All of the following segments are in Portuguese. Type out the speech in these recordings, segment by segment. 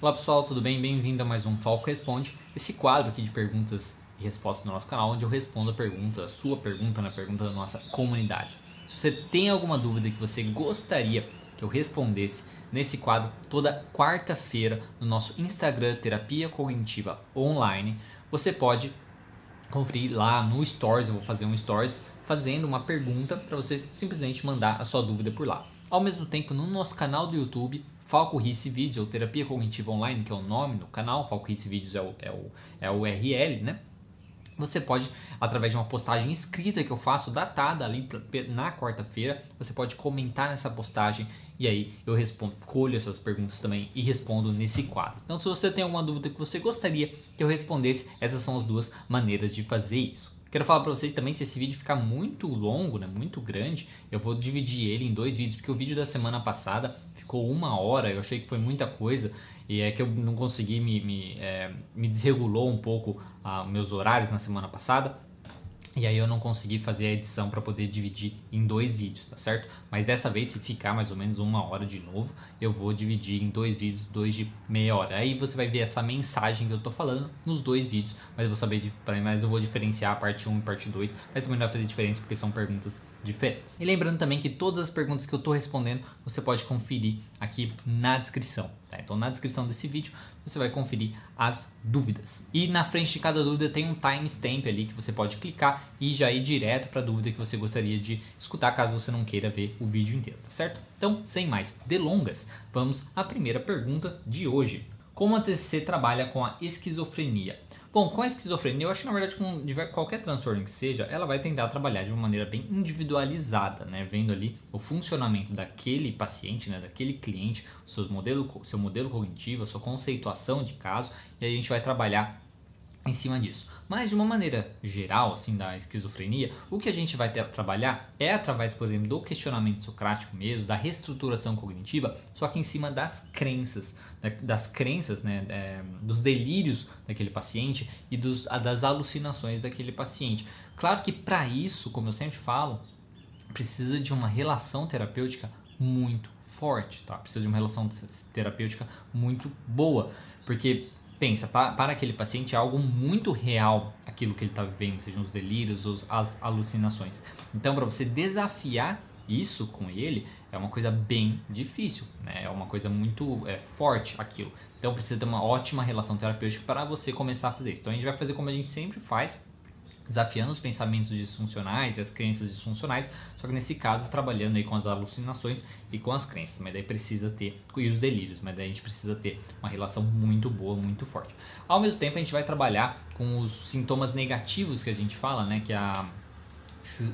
Olá pessoal, tudo bem? Bem-vindo a mais um Falco Responde, esse quadro aqui de perguntas e respostas do nosso canal, onde eu respondo a pergunta, a sua pergunta, na pergunta da nossa comunidade. Se você tem alguma dúvida que você gostaria que eu respondesse nesse quadro, toda quarta-feira no nosso Instagram Terapia Cognitiva Online, você pode conferir lá no Stories, eu vou fazer um Stories fazendo uma pergunta para você simplesmente mandar a sua dúvida por lá. Ao mesmo tempo, no nosso canal do YouTube, Falco Risse Vídeos, ou Terapia Cognitiva Online, que é o nome do canal, Falco Risse Vídeos é o, é, o, é o URL, né? Você pode, através de uma postagem escrita que eu faço, datada ali na quarta-feira, você pode comentar nessa postagem e aí eu respondo, colho essas perguntas também e respondo nesse quadro. Então, se você tem alguma dúvida que você gostaria que eu respondesse, essas são as duas maneiras de fazer isso. Quero falar para vocês também, se esse vídeo ficar muito longo, né, muito grande, eu vou dividir ele em dois vídeos, porque o vídeo da semana passada ficou uma hora, eu achei que foi muita coisa, e é que eu não consegui, me, me, é, me desregulou um pouco ah, meus horários na semana passada, e aí eu não consegui fazer a edição para poder dividir em dois vídeos, tá certo? Mas dessa vez, se ficar mais ou menos uma hora de novo, eu vou dividir em dois vídeos, dois de meia hora. Aí você vai ver essa mensagem que eu tô falando nos dois vídeos, mas eu vou saber, mas eu vou diferenciar a parte 1 e parte 2, mas também não vai fazer diferença porque são perguntas diferentes. E lembrando também que todas as perguntas que eu estou respondendo você pode conferir aqui na descrição. Tá? Então na descrição desse vídeo você vai conferir as dúvidas. E na frente de cada dúvida tem um timestamp ali que você pode clicar e já ir direto para a dúvida que você gostaria de escutar caso você não queira ver o vídeo inteiro, tá certo? Então, sem mais delongas, vamos à primeira pergunta de hoje. Como a TCC trabalha com a esquizofrenia? Bom, com a esquizofrenia, eu acho que na verdade com qualquer transtorno que seja, ela vai tentar trabalhar de uma maneira bem individualizada, né? Vendo ali o funcionamento daquele paciente, né? Daquele cliente, o seu modelo, seu modelo cognitivo, a sua conceituação de caso, e a gente vai trabalhar em cima disso. Mas de uma maneira geral, assim, da esquizofrenia, o que a gente vai ter, trabalhar é através, por exemplo, do questionamento socrático mesmo, da reestruturação cognitiva, só que em cima das crenças, das crenças, né, é, dos delírios daquele paciente e dos, das alucinações daquele paciente. Claro que para isso, como eu sempre falo, precisa de uma relação terapêutica muito forte, tá? Precisa de uma relação terapêutica muito boa, porque pensa, para, aquele paciente é algo muito real aquilo que ele está vivendo, sejam os delírios ou as alucinações. Então, para você desafiar isso com ele, é uma coisa bem difícil, né? é uma coisa muito é, forte aquilo. Então, precisa ter uma ótima relação terapêutica para você começar a fazer isso. Então, a gente vai fazer como a gente sempre faz, desafiando os pensamentos disfuncionais e as crenças disfuncionais, só que nesse caso trabalhando aí com as alucinações e com as crenças, mas daí precisa ter e os delírios, mas daí a gente precisa ter uma relação muito boa, muito forte. Ao mesmo tempo a gente vai trabalhar com os sintomas negativos que a gente fala, né, que a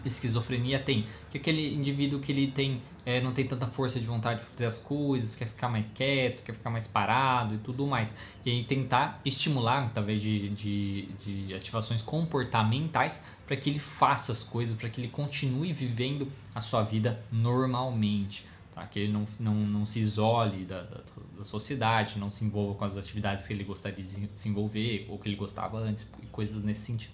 esquizofrenia tem, que é aquele indivíduo que ele tem é, não tem tanta força de vontade de fazer as coisas, quer ficar mais quieto, quer ficar mais parado e tudo mais. E aí tentar estimular, através de, de, de ativações comportamentais, para que ele faça as coisas, para que ele continue vivendo a sua vida normalmente. Tá? Que ele não, não, não se isole da, da, da sociedade, não se envolva com as atividades que ele gostaria de se envolver ou que ele gostava antes, coisas nesse sentido.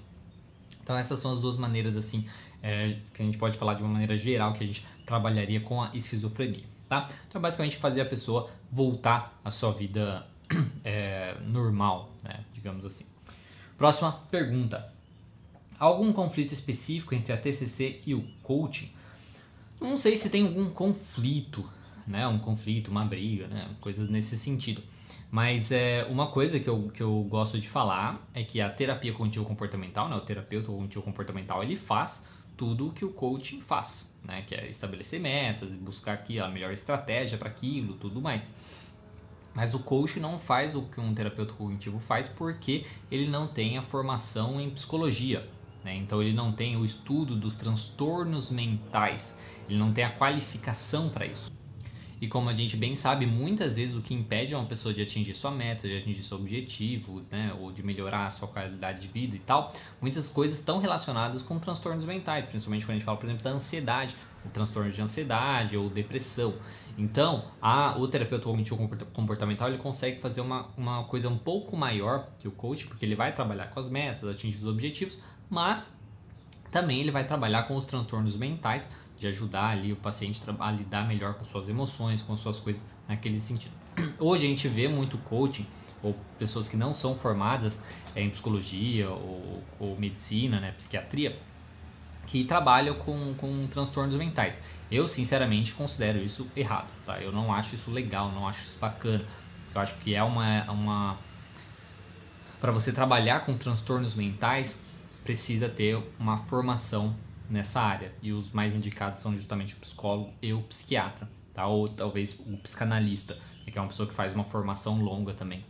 Então essas são as duas maneiras assim é, que a gente pode falar de uma maneira geral que a gente trabalharia com a esquizofrenia, tá? Então basicamente fazer a pessoa voltar à sua vida é, normal, né? digamos assim. Próxima pergunta. Algum conflito específico entre a TCC e o coaching? Não sei se tem algum conflito, né? Um conflito, uma briga, né? Coisas nesse sentido. Mas é, uma coisa que eu, que eu gosto de falar é que a terapia cognitivo comportamental, né, o terapeuta cognitivo comportamental, ele faz tudo o que o coaching faz, né, que é estabelecer metas, buscar aqui a melhor estratégia para aquilo, tudo mais. Mas o coach não faz o que um terapeuta cognitivo faz porque ele não tem a formação em psicologia. Né? Então ele não tem o estudo dos transtornos mentais, ele não tem a qualificação para isso. E como a gente bem sabe, muitas vezes o que impede uma pessoa de atingir sua meta, de atingir seu objetivo, né, ou de melhorar a sua qualidade de vida e tal, muitas coisas estão relacionadas com transtornos mentais, principalmente quando a gente fala, por exemplo, da ansiedade, transtorno de ansiedade ou depressão. Então, a, o terapeuta cognitivo comportamental ele consegue fazer uma, uma coisa um pouco maior que o coach, porque ele vai trabalhar com as metas, atingir os objetivos, mas também ele vai trabalhar com os transtornos mentais de ajudar ali o paciente a lidar melhor com suas emoções, com suas coisas naquele sentido. Hoje a gente vê muito coaching ou pessoas que não são formadas é, em psicologia ou, ou medicina, né, psiquiatria, que trabalham com, com transtornos mentais. Eu, sinceramente, considero isso errado, tá? Eu não acho isso legal, não acho isso bacana. Eu acho que é uma... uma... Para você trabalhar com transtornos mentais, precisa ter uma formação nessa área. E os mais indicados são justamente o psicólogo e o psiquiatra, tá? Ou talvez o psicanalista, que é uma pessoa que faz uma formação longa também.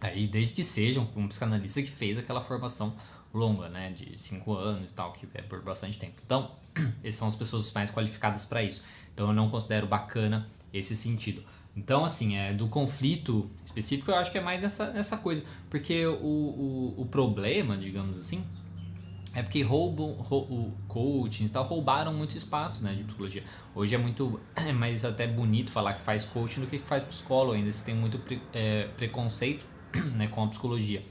Aí, desde que seja um psicanalista que fez aquela formação longa, né, de 5 anos e tal, que é por bastante tempo. Então, esses são as pessoas mais qualificadas para isso. Então, eu não considero bacana esse sentido. Então, assim, é, do conflito específico, eu acho que é mais nessa, nessa coisa. Porque o, o, o problema, digamos assim, é porque roubam, o coaching e tal, roubaram muito espaço né, de psicologia. Hoje é muito é mais até bonito falar que faz coaching do que faz psicólogo ainda. Você tem muito pre, é, preconceito né, com a psicologia.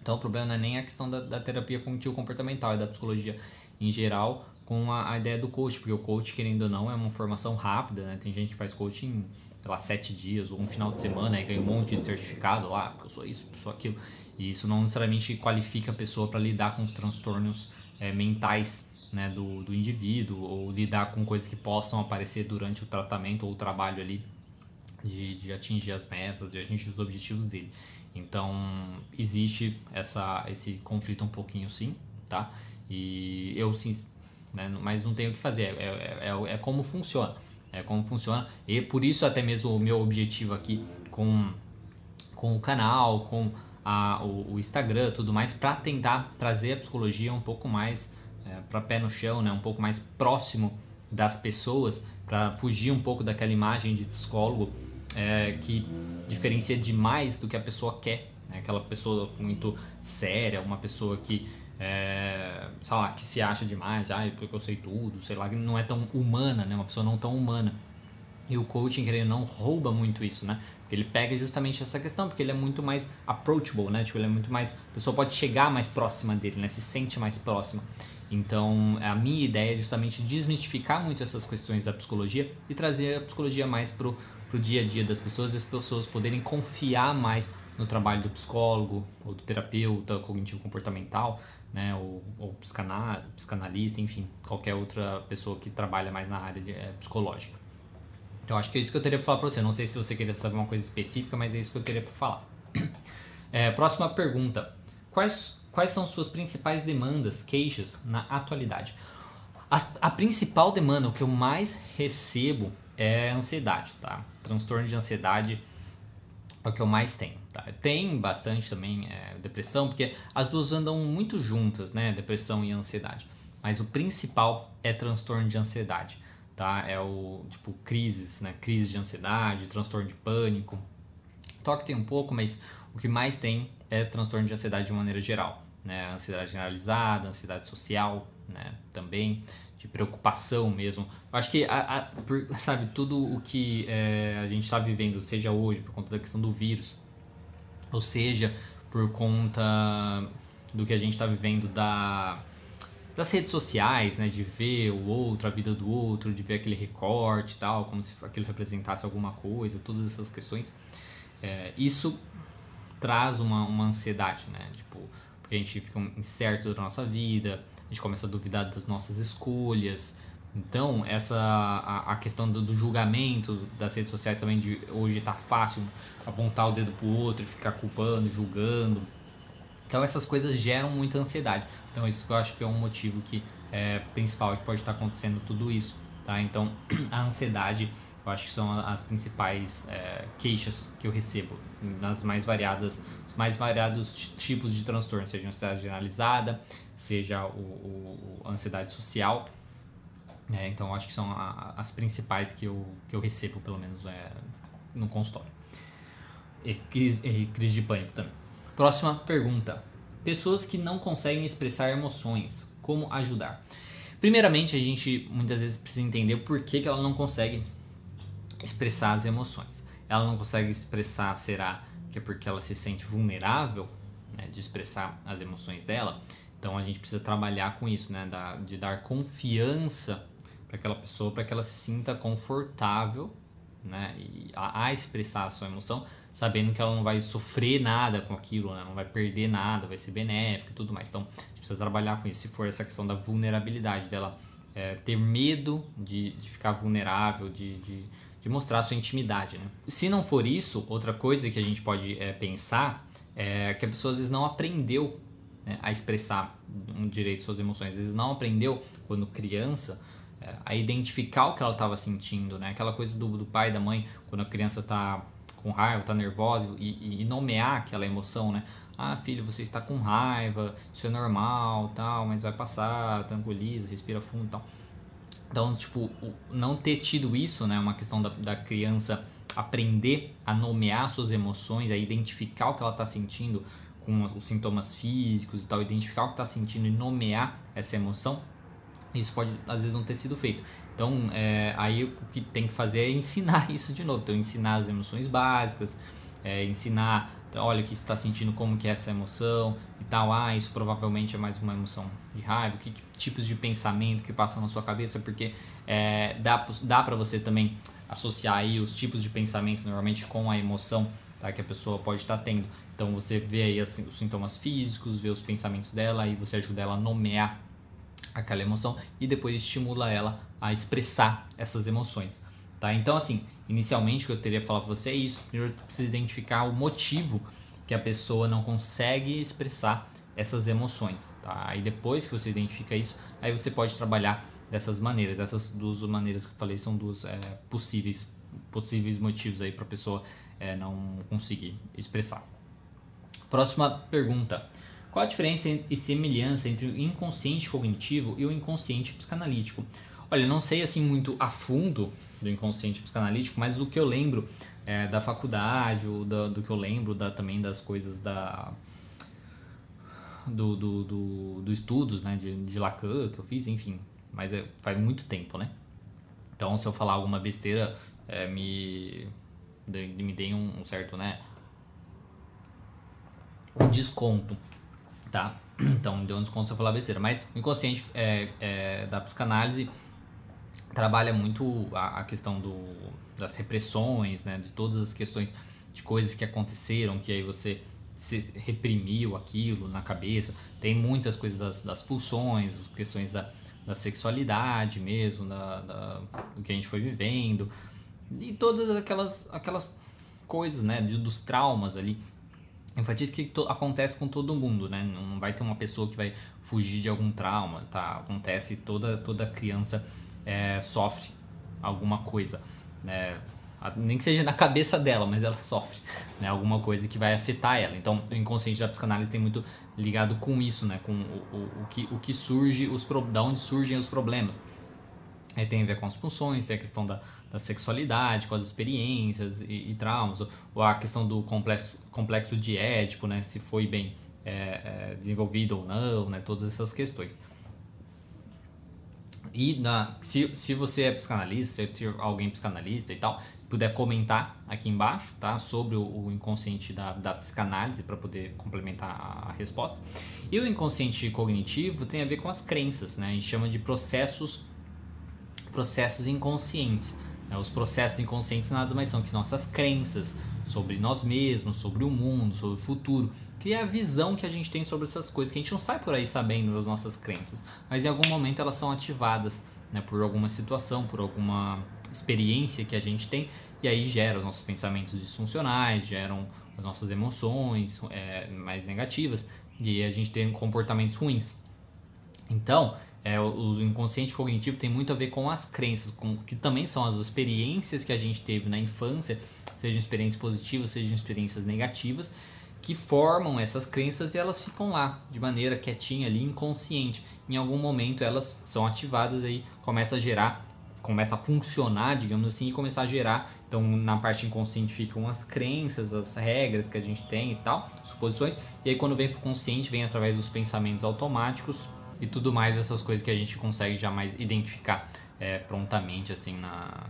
Então o problema não é nem a questão da, da terapia cognitivo-comportamental, é da psicologia em geral com a, a, ideia do coach, porque o coach, querendo ou não, é uma formação rápida, né? Tem gente que faz coaching, sei lá, sete dias ou um final de semana e ganha um monte de certificado lá, porque eu sou isso, eu sou aquilo. E isso não necessariamente qualifica a pessoa para lidar com os transtornos é, mentais né, do, do indivíduo ou lidar com coisas que possam aparecer durante o tratamento ou o trabalho ali de, de atingir as metas, de atingir os objetivos dele. Então, existe essa, esse conflito um pouquinho sim, tá? E eu sim, né, mas não tenho o que fazer, é, é, é, é, como funciona, é como funciona. E por isso até mesmo o meu objetivo aqui com, com o canal, com a, o, o Instagram tudo mais, para tentar trazer a psicologia um pouco mais é, para pé no chão, né, um pouco mais próximo das pessoas, para fugir um pouco daquela imagem de psicólogo é, que diferencia demais do que a pessoa quer. Né? Aquela pessoa muito séria, uma pessoa que, é, sei lá, que se acha demais, ah, porque eu sei tudo, sei lá, que não é tão humana, né? uma pessoa não tão humana. E o coaching, querendo não, rouba muito isso, né? Porque ele pega justamente essa questão, porque ele é muito mais approachable, né? Tipo, ele é muito mais. A pessoa pode chegar mais próxima dele, né? Se sente mais próxima. Então, a minha ideia é justamente desmistificar muito essas questões da psicologia e trazer a psicologia mais pro para o dia a dia das pessoas e as pessoas poderem confiar mais no trabalho do psicólogo ou do terapeuta cognitivo comportamental, né, ou, ou psicanalista, enfim, qualquer outra pessoa que trabalha mais na área de, é, psicológica. Então acho que é isso que eu teria para falar para você. Não sei se você queria saber uma coisa específica, mas é isso que eu teria para falar. É, próxima pergunta: quais quais são suas principais demandas, queixas na atualidade? A, a principal demanda, o que eu mais recebo é ansiedade, tá? Transtorno de ansiedade é o que eu mais tenho, tá? Tem bastante também é, depressão, porque as duas andam muito juntas, né? Depressão e ansiedade. Mas o principal é transtorno de ansiedade, tá? É o, tipo, crises, né? Crise de ansiedade, transtorno de pânico. Toque tem um pouco, mas o que mais tem é transtorno de ansiedade de maneira geral, né? Ansiedade generalizada, ansiedade social, né? Também de preocupação mesmo. Eu acho que, a, a, por, sabe, tudo o que é, a gente está vivendo, seja hoje por conta da questão do vírus, ou seja por conta do que a gente está vivendo da, das redes sociais, né, de ver o outro, a vida do outro, de ver aquele recorte e tal, como se aquilo representasse alguma coisa, todas essas questões, é, isso traz uma, uma ansiedade, né, tipo, porque a gente fica incerto da nossa vida, a gente começa a duvidar das nossas escolhas. Então, essa a, a questão do, do, julgamento das redes sociais também de hoje tá fácil apontar o dedo pro outro e ficar culpando, julgando. Então, essas coisas geram muita ansiedade. Então, isso que eu acho que é um motivo que é principal que pode estar acontecendo tudo isso, tá? Então, a ansiedade, eu acho que são as principais é, queixas que eu recebo nas mais variadas, os mais variados tipos de transtorno, seja ansiedade generalizada, seja o, o, ansiedade social. Né? Então, acho que são a, as principais que eu, que eu recebo, pelo menos, é, no consultório. E crise, e crise de pânico também. Próxima pergunta. Pessoas que não conseguem expressar emoções, como ajudar? Primeiramente, a gente muitas vezes precisa entender por que, que ela não consegue expressar as emoções. Ela não consegue expressar, será que é porque ela se sente vulnerável né, de expressar as emoções dela? Então a gente precisa trabalhar com isso, né? de dar confiança para aquela pessoa, para que ela se sinta confortável né, a, a, expressar a sua emoção, sabendo que ela não vai sofrer nada com aquilo, né, não vai perder nada, vai ser benéfico e tudo mais. Então, a gente precisa trabalhar com isso. Se for essa questão da vulnerabilidade, dela é, ter medo de, de ficar vulnerável, de, de, de, mostrar a sua intimidade. Né? Se não for isso, outra coisa que a gente pode é, pensar é que a pessoa às vezes não aprendeu né, a expressar um direito suas emoções, às vezes não aprendeu quando criança a identificar o que ela estava sentindo, né? Aquela coisa do, do pai e da mãe, quando a criança está com raiva, está nervosa e, e, nomear aquela emoção, né? Ah, filho, você está com raiva, isso é normal, tal, mas vai passar, tranquiliza, respira fundo, tal. Então, tipo, não ter tido isso, né? Uma questão da, da criança aprender a nomear suas emoções, a identificar o que ela está sentindo com os sintomas físicos e tal, identificar o que está sentindo e nomear essa emoção, isso pode às vezes não ter sido feito. Então, é, aí o que tem que fazer é ensinar isso de novo. Então, ensinar as emoções básicas, é, ensinar, olha, o que está sentindo, como que é essa emoção e tal. Ah, isso provavelmente é mais uma emoção de raiva. Que, que tipos de pensamento que passam na sua cabeça, porque é, dá, dá para você também associar aí os tipos de pensamento normalmente com a emoção tá, que a pessoa pode estar tá tendo. Então, você vê aí assim, os sintomas físicos, vê os pensamentos dela, aí você ajuda ela a nomear aquela emoção e depois estimula ela a expressar essas emoções. Tá? Então, assim, inicialmente o que eu teria falado para você é isso. Primeiro, precisa identificar o motivo que a pessoa não consegue expressar essas emoções. Tá? Aí depois que você identifica isso, aí você pode trabalhar dessas maneiras. Essas duas maneiras que eu falei são duas é, possíveis, possíveis motivos aí para a pessoa é, não conseguir expressar. Próxima pergunta. Qual a diferença e semelhança entre o inconsciente cognitivo e o inconsciente psicanalítico? Olha, não sei assim muito a fundo do inconsciente psicanalítico, mas do que eu lembro é, da faculdade, ou do, que eu lembro da, também das coisas da do, do, do, do estudos né, de, de Lacan que eu fiz, enfim, mas é, faz muito tempo, né? Então, se eu falar alguma besteira, é, me, me deem um, um certo, né, um desconto tá? Então, deu um desconto se eu falar besteira. Mas o inconsciente é, é, da psicanálise trabalha muito a, a questão do, das repressões, né? De todas as questões de coisas que aconteceram, que aí você se reprimiu aquilo na cabeça. Tem muitas coisas das, das pulsões, as questões da, da sexualidade mesmo, da, da, do que a gente foi vivendo. E todas aquelas, aquelas coisas, né? De, dos traumas ali enfatizo que acontece com todo mundo, né? Não vai ter uma pessoa que vai fugir de algum trauma, tá? Acontece, toda, toda criança é, sofre alguma coisa, né? Nem que seja na cabeça dela, mas ela sofre, né? Alguma coisa que vai afetar ela. Então, o inconsciente da psicanálise tem muito ligado com isso, né? Com o, o, o que, o que surge, os, da onde surgem os problemas. Tem a ver com as pulsões, tem a questão da, da sexualidade, com as experiências e, e traumas, ou a questão do complexo, complexo de Édipo, né, se foi bem é, é, desenvolvido ou não, né, todas essas questões. E na, se, se você é psicanalista, se alguém psicanalista e tal, puder comentar aqui embaixo, tá? Sobre o, o inconsciente da, da psicanálise para poder complementar a, a, resposta. E o inconsciente cognitivo tem a ver com as crenças, né? A gente chama de processos processos inconscientes. Né? Os processos inconscientes nada mais são que nossas crenças sobre nós mesmos, sobre o mundo, sobre o futuro, que é a visão que a gente tem sobre essas coisas, que a gente não sai por aí sabendo das nossas crenças, mas em algum momento elas são ativadas né, por alguma situação, por alguma experiência que a gente tem, e aí geram nossos pensamentos disfuncionais, geram as nossas emoções é, mais negativas, e a gente tem comportamentos ruins. Então, é, o inconsciente cognitivo tem muito a ver com as crenças, com, que também são as experiências que a gente teve na infância, sejam experiências positivas, sejam experiências negativas, que formam essas crenças e elas ficam lá de maneira quietinha ali, inconsciente. Em algum momento elas são ativadas aí, começa a gerar, começa a funcionar, digamos assim, e começar a gerar. Então, na parte inconsciente ficam as crenças, as regras que a gente tem e tal, suposições. E aí quando vem para o consciente, vem através dos pensamentos automáticos e tudo mais, essas coisas que a gente consegue jamais identificar é, prontamente assim na,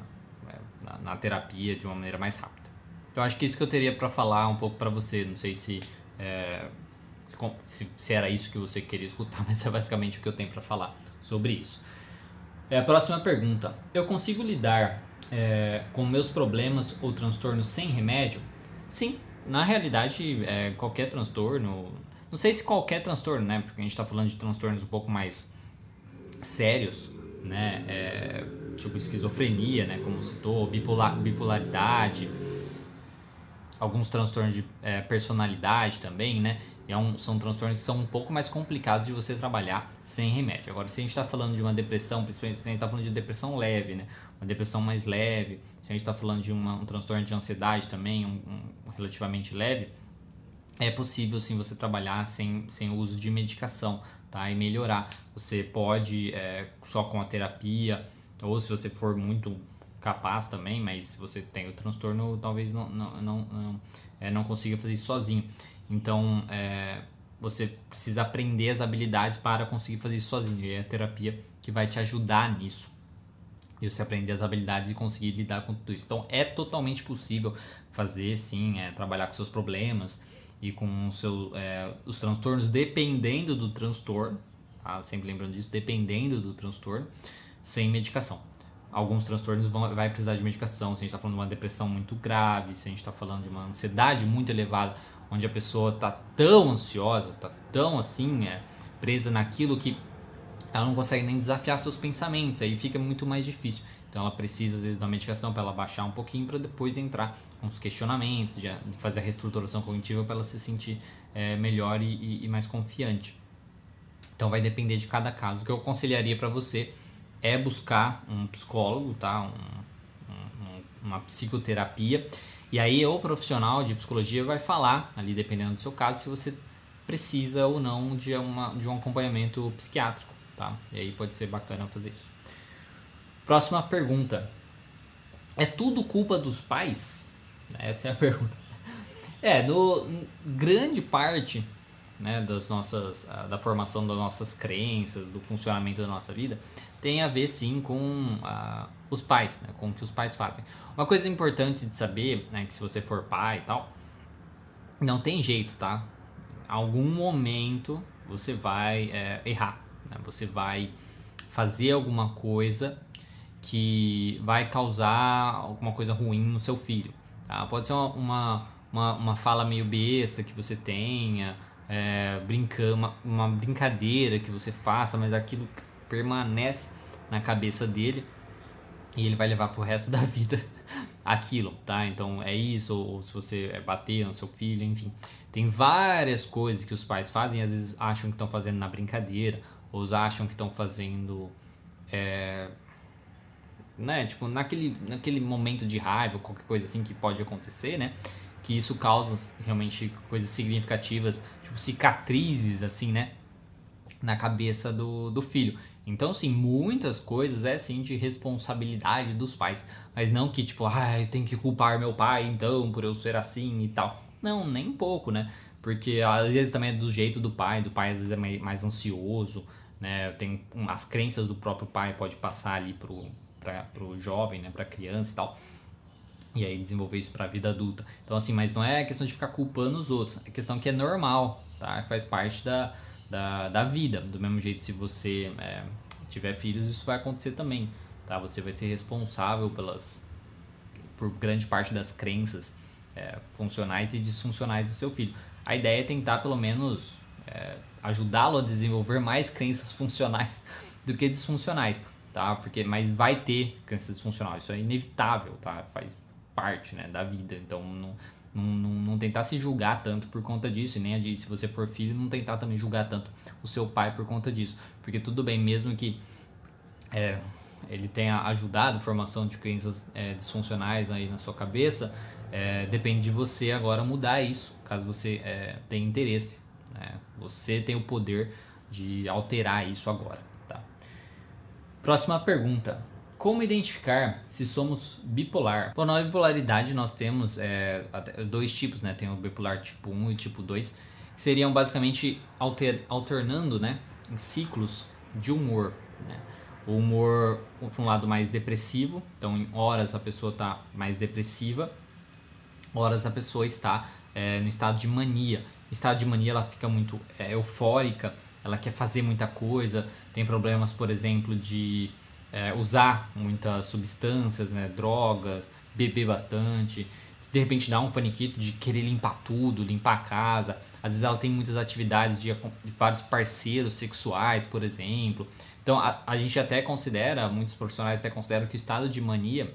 é, na, na, terapia de uma maneira mais rápida. Então acho que isso que eu teria para falar um pouco para você, não sei se, é, se, se era isso que você queria escutar, mas é basicamente o que eu tenho para falar sobre isso. É, a próxima pergunta: eu consigo lidar é, com meus problemas ou transtornos sem remédio? Sim, na realidade, é, qualquer transtorno, não sei se qualquer transtorno, né? Porque a gente está falando de transtornos um pouco mais sérios, né? É, tipo esquizofrenia, né? Como citou, bipolar, bipolaridade, alguns transtornos de é, personalidade também, né? É um, são transtornos que são um pouco mais complicados de você trabalhar sem remédio. Agora, se a gente está falando de uma depressão, principalmente se a gente está falando de depressão leve, né? Uma depressão mais leve, se a gente está falando de uma, um transtorno de ansiedade também, um, um, relativamente leve, é possível sim você trabalhar sem, sem uso de medicação, tá? E melhorar. Você pode é, só com a terapia, ou se você for muito capaz também, mas se você tem o transtorno, talvez não, não, não, não, é, não consiga fazer isso sozinho. Então, é, você precisa aprender as habilidades para conseguir fazer isso sozinho. E é a terapia que vai te ajudar nisso. E você aprender as habilidades e conseguir lidar com tudo isso. Então, é totalmente possível fazer, sim, é, trabalhar com seus problemas e com seu, é, os transtornos, dependendo do transtorno. Tá? Sempre lembrando disso, dependendo do transtorno, sem medicação alguns transtornos vão, vai precisar de medicação. Se a gente está falando de uma depressão muito grave, se a gente está falando de uma ansiedade muito elevada, onde a pessoa está tão ansiosa, está tão assim, é, presa naquilo que ela não consegue nem desafiar seus pensamentos, aí fica muito mais difícil. Então ela precisa às vezes da medicação para ela baixar um pouquinho para depois entrar com os questionamentos, de, fazer a reestruturação cognitiva para ela se sentir é, melhor e, e, mais confiante. Então vai depender de cada caso. O que eu aconselharia para você é buscar um psicólogo, tá? Um, uma psicoterapia e aí o profissional de psicologia vai falar, ali dependendo do seu caso, se você precisa ou não de, uma, de um acompanhamento psiquiátrico, tá? E aí pode ser bacana fazer isso. Próxima pergunta. É tudo culpa dos pais? Essa é a pergunta. É, no grande parte né, das nossas, da formação das nossas crenças, do funcionamento da nossa vida, tem a ver sim com os pais, né, com o que os pais fazem. Uma coisa importante de saber, né, que se você for pai e tal, não tem jeito, tá? Algum momento você vai é, errar, né? você vai fazer alguma coisa que vai causar alguma coisa ruim no seu filho. Tá? Pode ser uma, uma, uma, fala meio besta que você tenha, é, brincando, uma, uma brincadeira que você faça, mas aquilo permanece na cabeça dele e ele vai levar pro resto da vida aquilo, tá? Então é isso, ou, ou se você é bater no seu filho, enfim. Tem várias coisas que os pais fazem, às vezes acham que estão fazendo na brincadeira, ou acham que estão fazendo. É, né? Tipo, naquele, naquele momento de raiva, qualquer coisa assim que pode acontecer, né? Que isso causa realmente coisas significativas, tipo cicatrizes, assim, né? Na cabeça do, do filho. Então, sim, muitas coisas é sim de responsabilidade dos pais, mas não que tipo, ah, eu tenho que culpar meu pai então por eu ser assim e tal. Não, nem um pouco, né? Porque às vezes também é do jeito do pai, do pai às vezes é mais ansioso, né? Tem as crenças do próprio pai pode passar ali pro, pra, pro jovem, né? Pra criança e tal. E aí desenvolver isso pra vida adulta. Então assim, mas não é questão de ficar culpando os outros, é questão que é normal, tá? Faz parte da, da, da vida. Do mesmo jeito, se você é, tiver filhos, isso vai acontecer também. Tá? Você vai ser responsável pelas, por grande parte das crenças é, funcionais e disfuncionais do seu filho. A ideia é tentar, pelo menos, é, ajudá-lo a desenvolver mais crenças funcionais do que disfuncionais. Tá? Porque, mas vai ter crenças disfuncionais, isso é inevitável, tá? faz parte né, da vida. Então, não não, não, não, tentar se julgar tanto por conta disso, e nem de, se você for filho, não tentar também julgar tanto o seu pai por conta disso. Porque tudo bem, mesmo que é, ele tenha ajudado a formação de crenças é, disfuncionais aí na sua cabeça, é, depende de você agora mudar isso, caso você é, tenha interesse. Né? Você tem o poder de alterar isso agora. Próxima pergunta. Como identificar se somos bipolar? Bom, na bipolaridade nós temos é, dois tipos, né? Tem o bipolar tipo 1 e tipo 2, que seriam basicamente alter, alternando, né? Em ciclos de humor, né? O humor, por um lado, mais depressivo, então em horas a pessoa está mais depressiva, horas a pessoa está é, no estado de mania. Estado de mania ela fica muito é, eufórica, ela quer fazer muita coisa, tem problemas, por exemplo, de é, usar muitas substâncias, né, drogas, beber bastante, de repente dar um faniquito de querer limpar tudo, limpar a casa. Às vezes ela tem muitas atividades de, de vários parceiros sexuais, por exemplo. Então a, a gente até considera, muitos profissionais até consideram que o estado de mania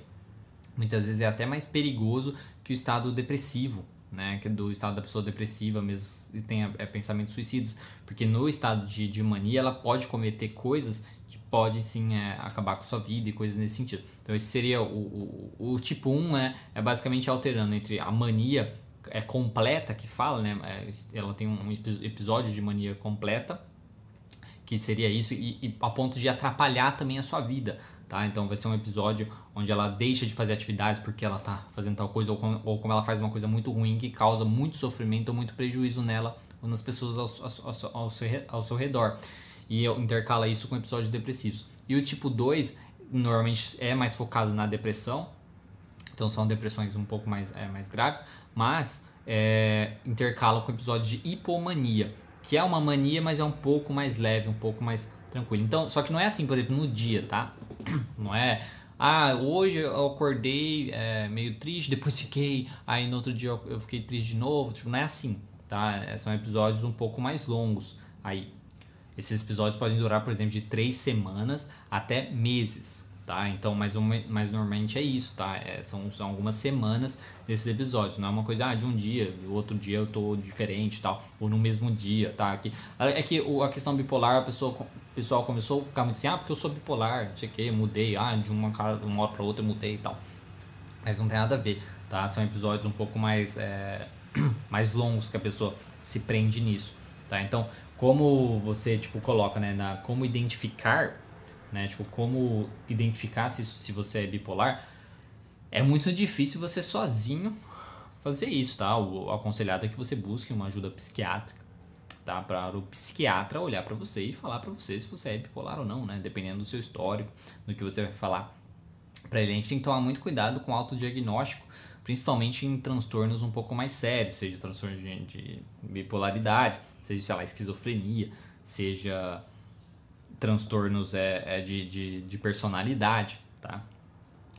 muitas vezes é até mais perigoso que o estado depressivo, né? Que é do estado da pessoa depressiva mesmo e tem é, pensamentos suicidas, porque no estado de, de mania ela pode cometer coisas que pode sim é, acabar com sua vida e coisas nesse sentido. Então esse seria o, o, o tipo 1, né? É basicamente alterando entre a mania é completa que fala, né? É, ela tem um episódio de mania completa que seria isso e, e a ponto de atrapalhar também a sua vida. Tá? Então vai ser um episódio onde ela deixa de fazer atividades porque ela está fazendo tal coisa ou, ou como ela faz uma coisa muito ruim que causa muito sofrimento ou muito prejuízo nela ou nas pessoas ao, ao, ao, seu, ao seu redor. E eu intercala isso com episódios depressivos. E o tipo 2 normalmente é mais focado na depressão, então são depressões um pouco mais, é, mais graves, mas é, intercala com episódios de hipomania, que é uma mania, mas é um pouco mais leve, um pouco mais tranquilo. Então, só que não é assim, por exemplo, no dia, tá? Não é, ah, hoje eu acordei é, meio triste, depois fiquei, aí no outro dia eu fiquei triste de novo. Tipo, não é assim, tá? É, são episódios um pouco mais longos aí. Esses episódios podem durar, por exemplo, de três semanas até meses tá? Então, mas, mas normalmente é isso, tá? É, são, são algumas semanas desses episódios, não é uma coisa ah, de um dia, o outro dia eu tô diferente tal, ou no mesmo dia, tá? Que, é que a questão bipolar, a pessoa, o pessoal começou a ficar muito assim, ah, porque eu sou bipolar, não sei o que, mudei, ah, de uma, cara, de uma hora pra outra eu mudei e tal. Mas não tem nada a ver, tá? São episódios um pouco mais, é, mais longos que a pessoa se prende nisso, tá? Então, como você, tipo, coloca, né, na como identificar né? Tipo, como identificar se, se você é bipolar. É muito difícil você sozinho fazer isso, tá? O aconselhado é que você busque uma ajuda psiquiátrica, tá? Para o psiquiatra olhar para você e falar para você se você é bipolar ou não, né? Dependendo do seu histórico, do que você vai falar para ele. A gente tem que tomar muito cuidado com o autodiagnóstico, principalmente em transtornos um pouco mais sérios, seja transtorno de, de bipolaridade, seja, sei lá, esquizofrenia, seja transtornos é, é de, de, de, personalidade, tá?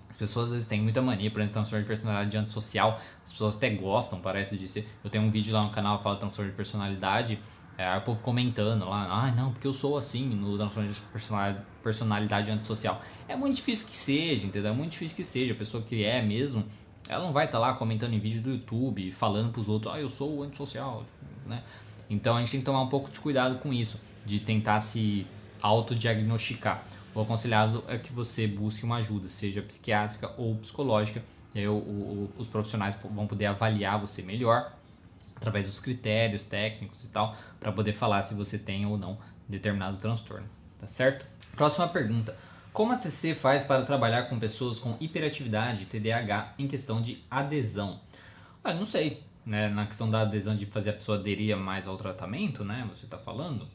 As pessoas às vezes têm muita mania, por exemplo, transtorno de personalidade antissocial, as pessoas até gostam, parece, de ser. Eu tenho um vídeo lá no canal que fala transtorno de personalidade, é, o povo comentando lá, ah, não, porque eu sou assim no transtorno de personalidade, personalidade antissocial. É muito difícil que seja, entendeu? É muito difícil que seja. A pessoa que é mesmo, ela não vai estar tá lá comentando em vídeo do YouTube, falando pros outros, ah, eu sou o antissocial, né? Então a gente tem que tomar um pouco de cuidado com isso, de tentar se autodiagnosticar. O aconselhado é que você busque uma ajuda, seja psiquiátrica ou psicológica, e aí o, o, os profissionais vão poder avaliar você melhor através dos critérios técnicos e tal, para poder falar se você tem ou não determinado transtorno, tá certo? Próxima pergunta. Como a TC faz para trabalhar com pessoas com hiperatividade, TDAH, em questão de adesão? Olha, não sei, né? Na questão da adesão de fazer a pessoa aderir mais ao tratamento, né? Você está falando?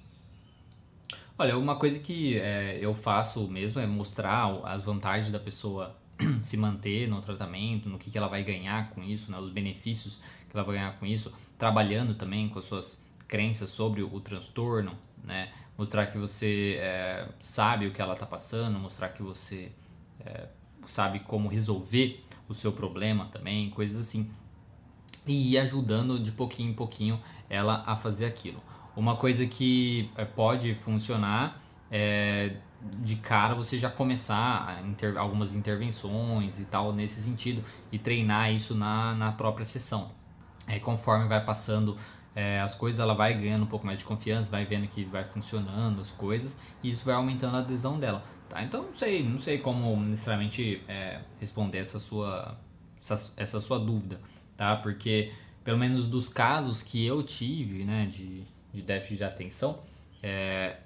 Olha, uma coisa que é, eu faço mesmo é mostrar as vantagens da pessoa se manter no tratamento, no que, que ela vai ganhar com isso, né, os benefícios que ela vai ganhar com isso, trabalhando também com as suas crenças sobre o, transtorno, né, mostrar que você é, sabe o que ela está passando, mostrar que você é, sabe como resolver o seu problema também, coisas assim, e ir ajudando de pouquinho em pouquinho ela a fazer aquilo. Uma coisa que é, pode funcionar é de cara você já começar inter, algumas intervenções e tal nesse sentido e treinar isso na, na própria sessão. É, conforme vai passando é, as coisas, ela vai ganhando um pouco mais de confiança, vai vendo que vai funcionando as coisas e isso vai aumentando a adesão dela. Tá? Então não sei, não sei como necessariamente é, responder essa sua, essa, essa sua dúvida, tá? Porque pelo menos dos casos que eu tive, né, de, de déficit de atenção, é,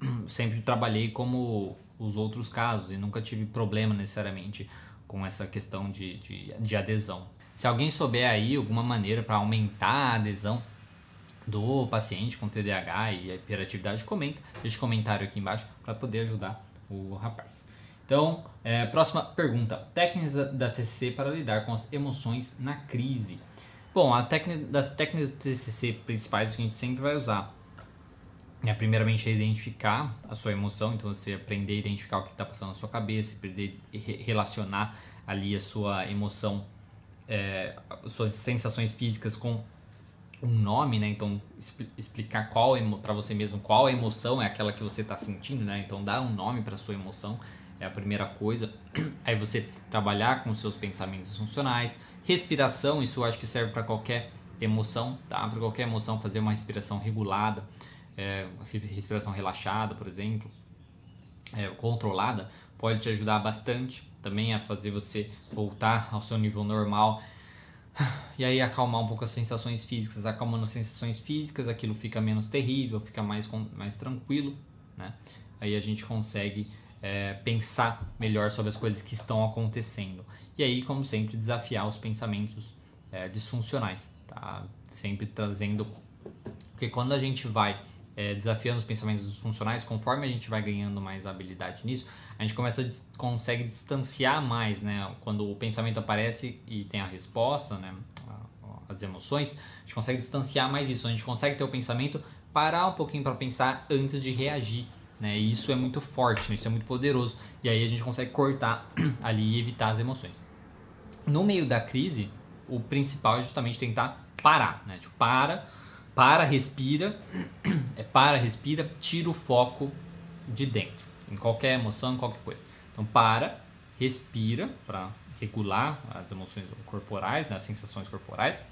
sempre trabalhei como os outros casos e nunca tive problema necessariamente com essa questão de, de, de adesão. Se alguém souber aí alguma maneira para aumentar a adesão do paciente com TDAH e hiperatividade, comenta, deixa comentário aqui embaixo para poder ajudar o rapaz. Então, é, próxima pergunta: técnicas da, TCC para lidar com as emoções na crise. Bom, a técnica das técnicas de TCC principais que a gente sempre vai usar é primeiramente é identificar a sua emoção, então você aprender a identificar o que está passando na sua cabeça, aprender relacionar ali a sua emoção, é, suas sensações físicas com um nome, né? Então explicar qual para você mesmo qual emoção é aquela que você está sentindo, né? Então dar um nome para sua emoção é a primeira coisa. Aí você trabalhar com seus pensamentos funcionais, respiração, isso acho que serve para qualquer emoção, tá? Para qualquer emoção fazer uma respiração regulada é, respiração relaxada, por exemplo, é, controlada, pode te ajudar bastante também a fazer você voltar ao seu nível normal. E aí acalmar um pouco as sensações físicas, acalmando as sensações físicas, aquilo fica menos terrível, fica mais, mais tranquilo, né? Aí a gente consegue é, pensar melhor sobre as coisas que estão acontecendo. E aí, como sempre, desafiar os pensamentos é, disfuncionais, tá? Sempre trazendo... Porque quando a gente vai é, desafiando os pensamentos funcionais, conforme a gente vai ganhando mais habilidade nisso, a gente começa a, consegue distanciar mais, né? Quando o pensamento aparece e tem a resposta, né? As emoções, a gente consegue distanciar mais isso. A gente consegue ter o pensamento, parar um pouquinho para pensar antes de reagir, né? E isso é muito forte, né? isso é muito poderoso. E aí a gente consegue cortar ali e evitar as emoções. No meio da crise, o principal é justamente tentar parar, né? Tipo, para para, respira, é para, respira, tira o foco de dentro, em qualquer emoção, em qualquer coisa. Então para, respira para regular as emoções corporais, né, as sensações corporais,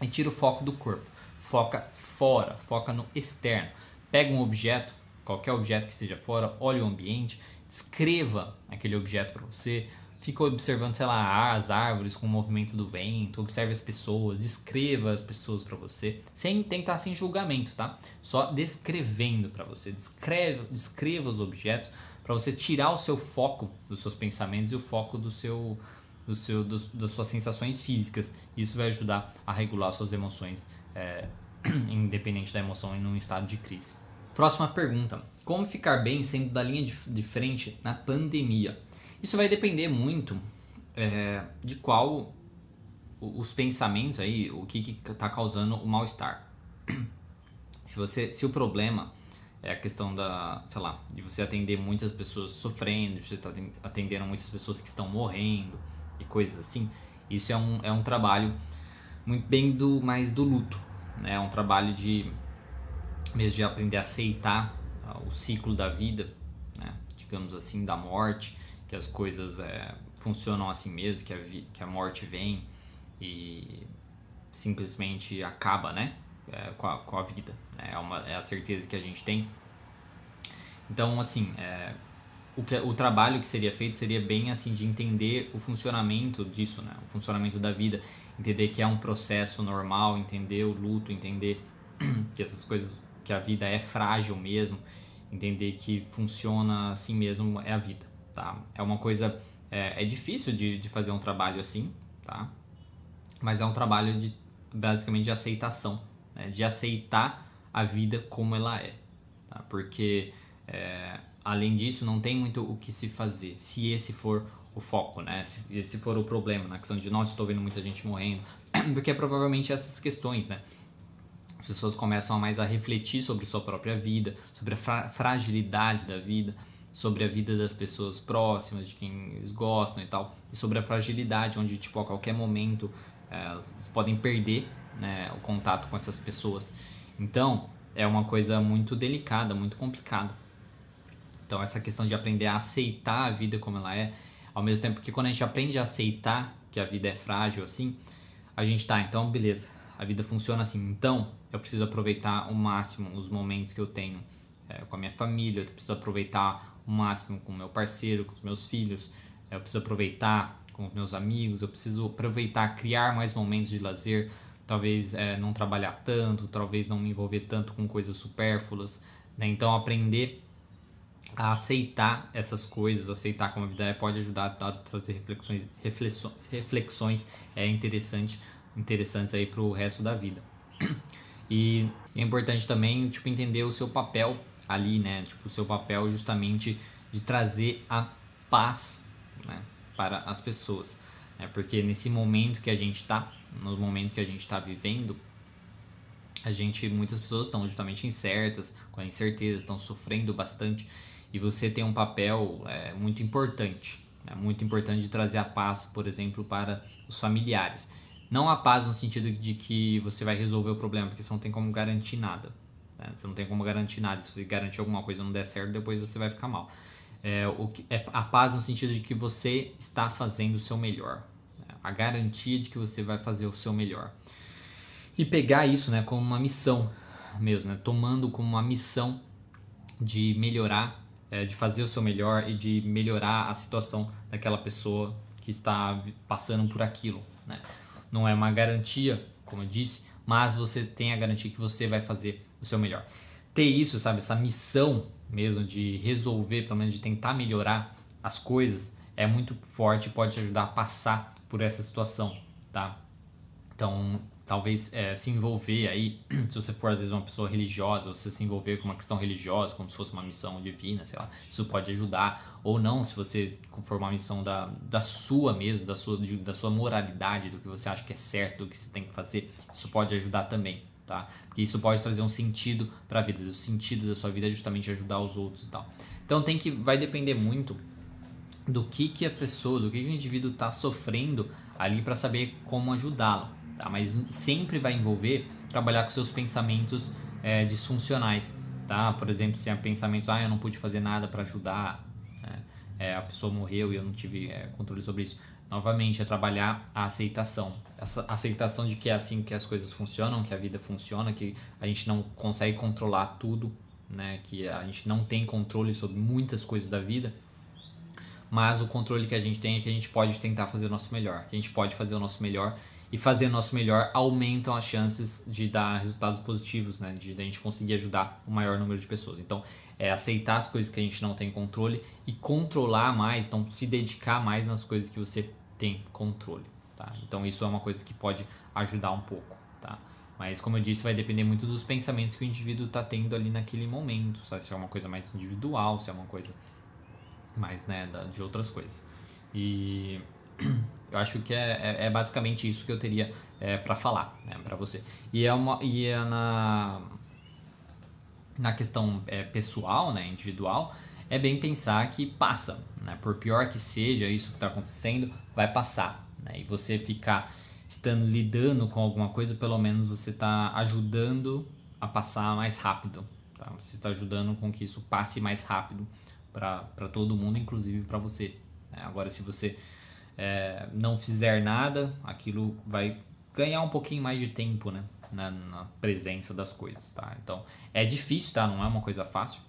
e tira o foco do corpo. Foca fora, foca no externo. Pega um objeto, qualquer objeto que esteja fora, olhe o ambiente, descreva aquele objeto para você, fica observando, sei lá, as árvores com o movimento do vento, observe as pessoas, descreva as pessoas para você, sem tentar sem julgamento, tá? Só descrevendo para você, descreve, descreva os objetos para você tirar o seu foco dos seus pensamentos e o foco do seu, do seu, dos, das suas sensações físicas. Isso vai ajudar a regular suas emoções, é, independente da emoção em um estado de crise. Próxima pergunta: Como ficar bem sendo da linha de, de frente na pandemia? Isso vai depender muito é, de qual os pensamentos aí, o que está causando o mal-estar. Se você, se o problema é a questão da, sei lá, de você atender muitas pessoas sofrendo, de você tá atendendo muitas pessoas que estão morrendo e coisas assim, isso é um, é um trabalho muito bem do mais do luto, né? É um trabalho de mesmo de aprender a aceitar uh, o ciclo da vida, né? digamos assim, da morte que as coisas é, funcionam assim mesmo, que a, que a morte vem e simplesmente acaba, né? É, com, a, com a vida. Né? É, uma, é a certeza que a gente tem. Então, assim, é, o, que, o trabalho que seria feito seria bem assim de entender o funcionamento disso, né? O funcionamento da vida, entender que é um processo normal, entender o luto, entender que essas coisas, que a vida é frágil mesmo, entender que funciona assim mesmo é a vida tá? É uma coisa, é, é difícil de, de fazer um trabalho assim, tá? Mas é um trabalho de, basicamente, de aceitação, né? de aceitar a vida como ela é, tá? Porque, é, além disso, não tem muito o que se fazer, se esse for o foco, né? Se esse for o problema, na questão de, nossa, estou vendo muita gente morrendo, porque é provavelmente essas questões, né? As pessoas começam mais a refletir sobre sua própria vida, sobre a fra fragilidade da vida, sobre a vida das pessoas próximas, de quem eles gostam e tal, e sobre a fragilidade, onde tipo a qualquer momento é, eles podem perder né, o contato com essas pessoas. Então é uma coisa muito delicada, muito complicada. Então essa questão de aprender a aceitar a vida como ela é, ao mesmo tempo que quando a gente aprende a aceitar que a vida é frágil assim, a gente tá, então beleza, a vida funciona assim, então eu preciso aproveitar ao máximo os momentos que eu tenho é, com a minha família, eu preciso aproveitar o máximo com o meu parceiro, com os meus filhos. Eu preciso aproveitar com os meus amigos, eu preciso aproveitar, criar mais momentos de lazer. Talvez é, não trabalhar tanto, talvez não me envolver tanto com coisas supérfluas. Né? Então, aprender a aceitar essas coisas, aceitar como a vida é, pode ajudar a trazer reflexões, reflexões, reflexões é interessante, interessantes aí para o resto da vida. E é importante também tipo entender o seu papel ali, né? Tipo, o seu papel justamente de trazer a paz né? para as pessoas. Né? Porque nesse momento que a gente está, no momento que a gente está vivendo, a gente, muitas pessoas estão justamente incertas, com a incerteza, estão sofrendo bastante e você tem um papel é, muito importante, é muito importante de trazer a paz, por exemplo, para os familiares. Não a paz no sentido de que você vai resolver o problema, porque você não tem como garantir nada. Né? Você não tem como garantir nada. Se você garantir alguma coisa e não der certo, depois você vai ficar mal. É, o que, é a paz no sentido de que você está fazendo o seu melhor. Né? A garantia de que você vai fazer o seu melhor. E pegar isso né, como uma missão mesmo, né? tomando como uma missão de melhorar, é, de fazer o seu melhor e de melhorar a situação daquela pessoa que está passando por aquilo. Né? Não é uma garantia, como eu disse, mas você tem a garantia que você vai fazer o seu melhor. Ter isso, sabe, essa missão mesmo de resolver, pelo menos de tentar melhorar as coisas, é muito forte e pode te ajudar a passar por essa situação, tá? Então, talvez é, se envolver aí, se você for às vezes uma pessoa religiosa, você se envolver com uma questão religiosa, como se fosse uma missão divina, sei lá, isso pode ajudar. Ou não, se você for uma missão da, da sua mesmo, da sua, da sua moralidade, do que você acha que é certo, do que você tem que fazer, isso pode ajudar também, tá? Porque isso pode trazer um sentido para a vida. O sentido da sua vida é justamente ajudar os outros e tal. Então tem que, vai depender muito do que, que a pessoa, do que, que o indivíduo está sofrendo ali para saber como ajudá-lo tá? Mas sempre vai envolver trabalhar com seus pensamentos é, disfuncionais, tá? Por exemplo, se há pensamentos, ah, eu não pude fazer nada para ajudar, né? é, a pessoa morreu e eu não tive é, controle sobre isso. Novamente, é trabalhar a aceitação. Essa aceitação de que é assim que as coisas funcionam, que a vida funciona, que a gente não consegue controlar tudo, né? Que a gente não tem controle sobre muitas coisas da vida mas o controle que a gente tem é que a gente pode tentar fazer o nosso melhor, que a gente pode fazer o nosso melhor e fazer o nosso melhor aumentam as chances de dar resultados positivos, né? De, de a gente conseguir ajudar o maior número de pessoas. Então, é aceitar as coisas que a gente não tem controle e controlar mais, então se dedicar mais nas coisas que você tem controle, tá? Então, isso é uma coisa que pode ajudar um pouco, tá? Mas, como eu disse, vai depender muito dos pensamentos que o indivíduo está tendo ali naquele momento, sabe? Se é uma coisa mais individual, se é uma coisa mais, né, de outras coisas. E eu acho que é, é, é basicamente isso que eu teria é, para falar né, para você. E é, uma, e é na, na questão é, pessoal, né, individual, é bem pensar que passa. Né? Por pior que seja isso que está acontecendo, vai passar. Né? E você ficar estando lidando com alguma coisa, pelo menos você está ajudando a passar mais rápido. Tá? Você está ajudando com que isso passe mais rápido para todo mundo, inclusive para você. Né? Agora, se você é, não fizer nada, aquilo vai ganhar um pouquinho mais de tempo, né? Na, na, presença das coisas, tá? Então, é difícil, tá? Não é uma coisa fácil,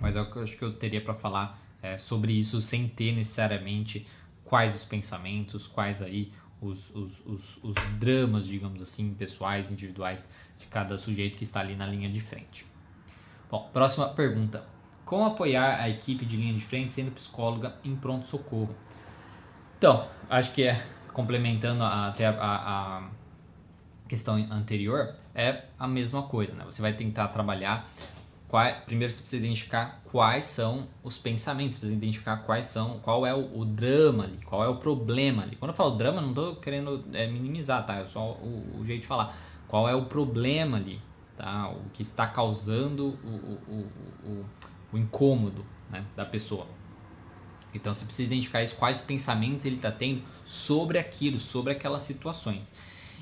mas é eu acho que eu teria para falar é, sobre isso sem ter necessariamente quais os pensamentos, quais aí os, os, os, os dramas, digamos assim, pessoais, individuais de cada sujeito que está ali na linha de frente. Bom, próxima pergunta. Como apoiar a equipe de linha de frente sendo psicóloga em pronto-socorro? Então, acho que é complementando até a, a, a, questão anterior, é a mesma coisa, né? Você vai tentar trabalhar. Qual, primeiro você precisa identificar quais são os pensamentos, você precisa identificar quais são, qual é o, o drama ali, qual é o problema ali. Quando eu falo drama, não estou querendo é, minimizar, tá? É só o, o, jeito de falar. Qual é o problema ali, tá? O que está causando o, o, o, o incômodo né, da pessoa. Então você precisa identificar quais pensamentos ele está tendo sobre aquilo, sobre aquelas situações.